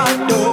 I know.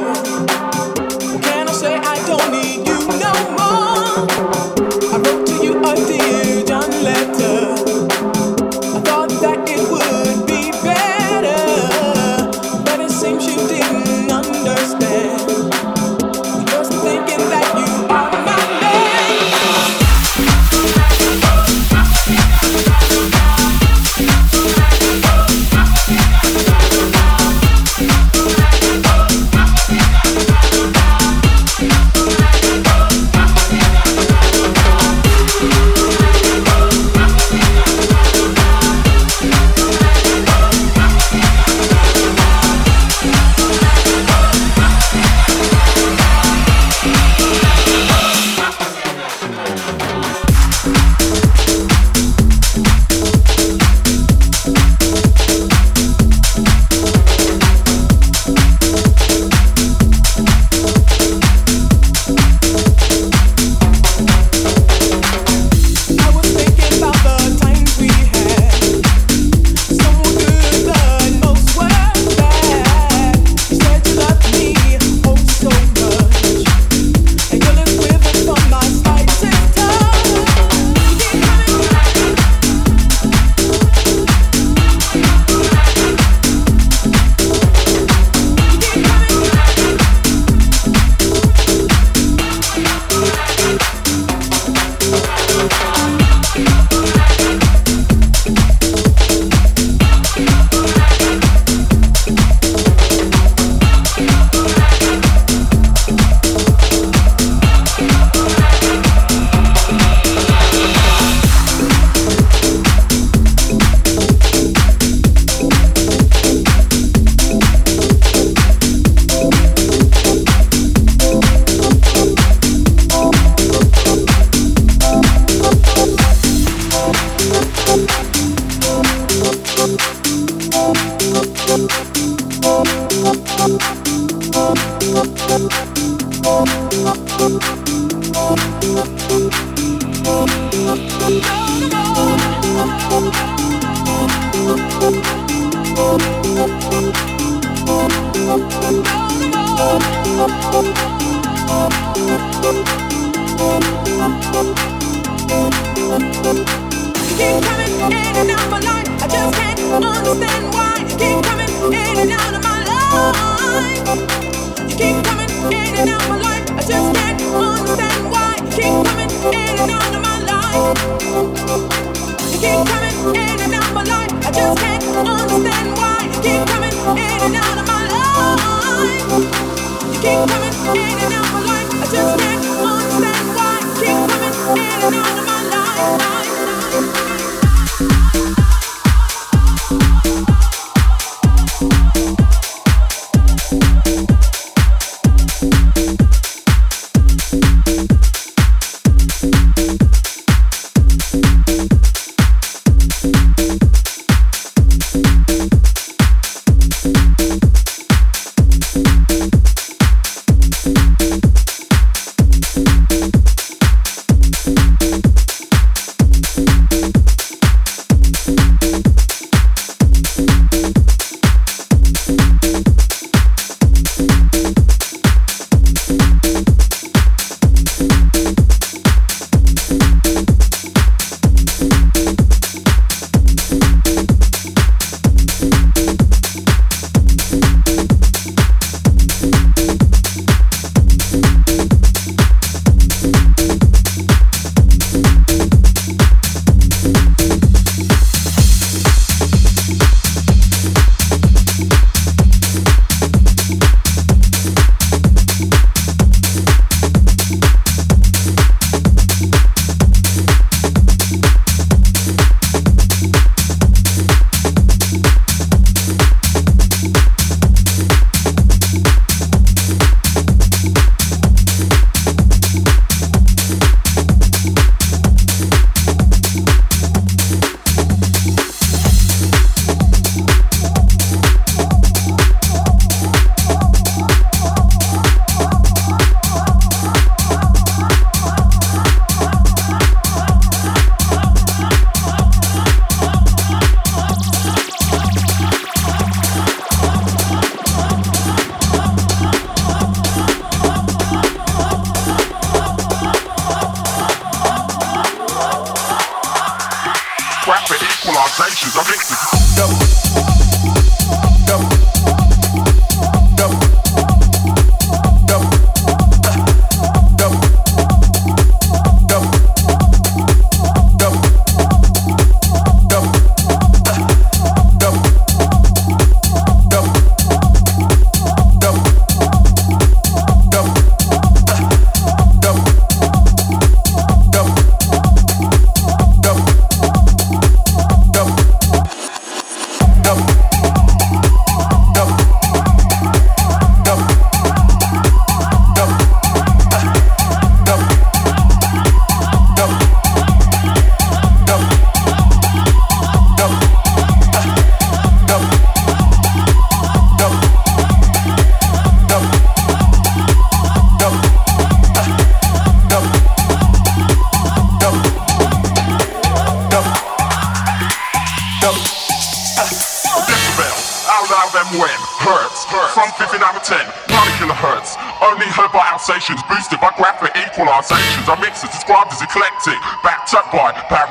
part.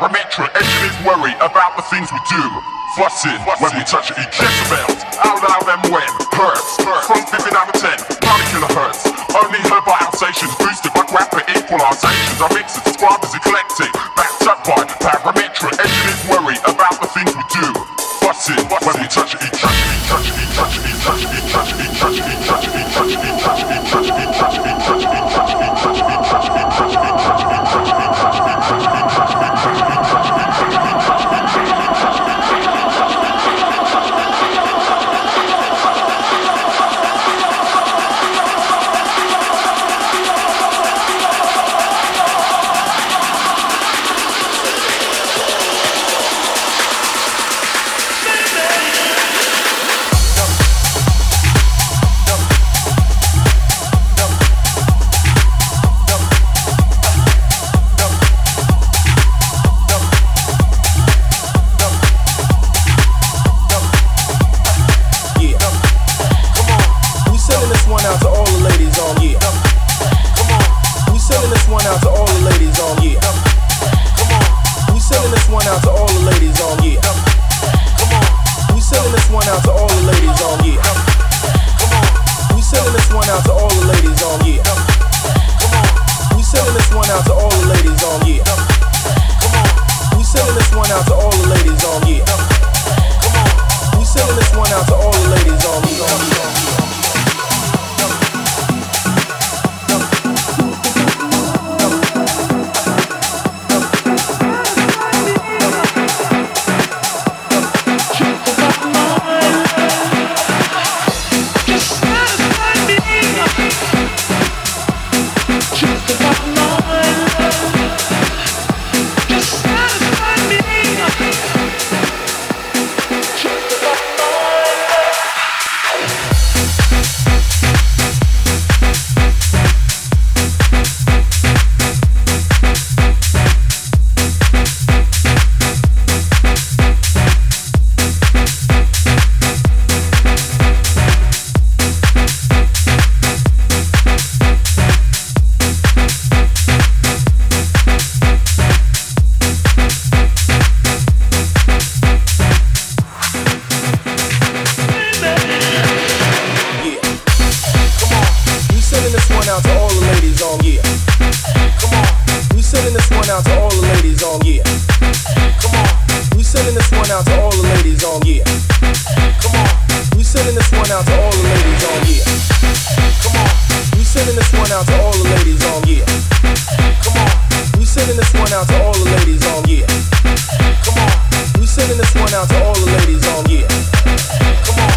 To all the ladies. Come on. We sending this one out to all the ladies. Come on. We sending this one out to all the ladies. Come on. We sending this one out to all the ladies. Come on. We sending this one out to all the ladies. Come on. We sending this one out to all the ladies. Come on. We sending this one out to all the ladies. Come on. We sending this one out to all the ladies on yeah. Come on.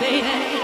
baby.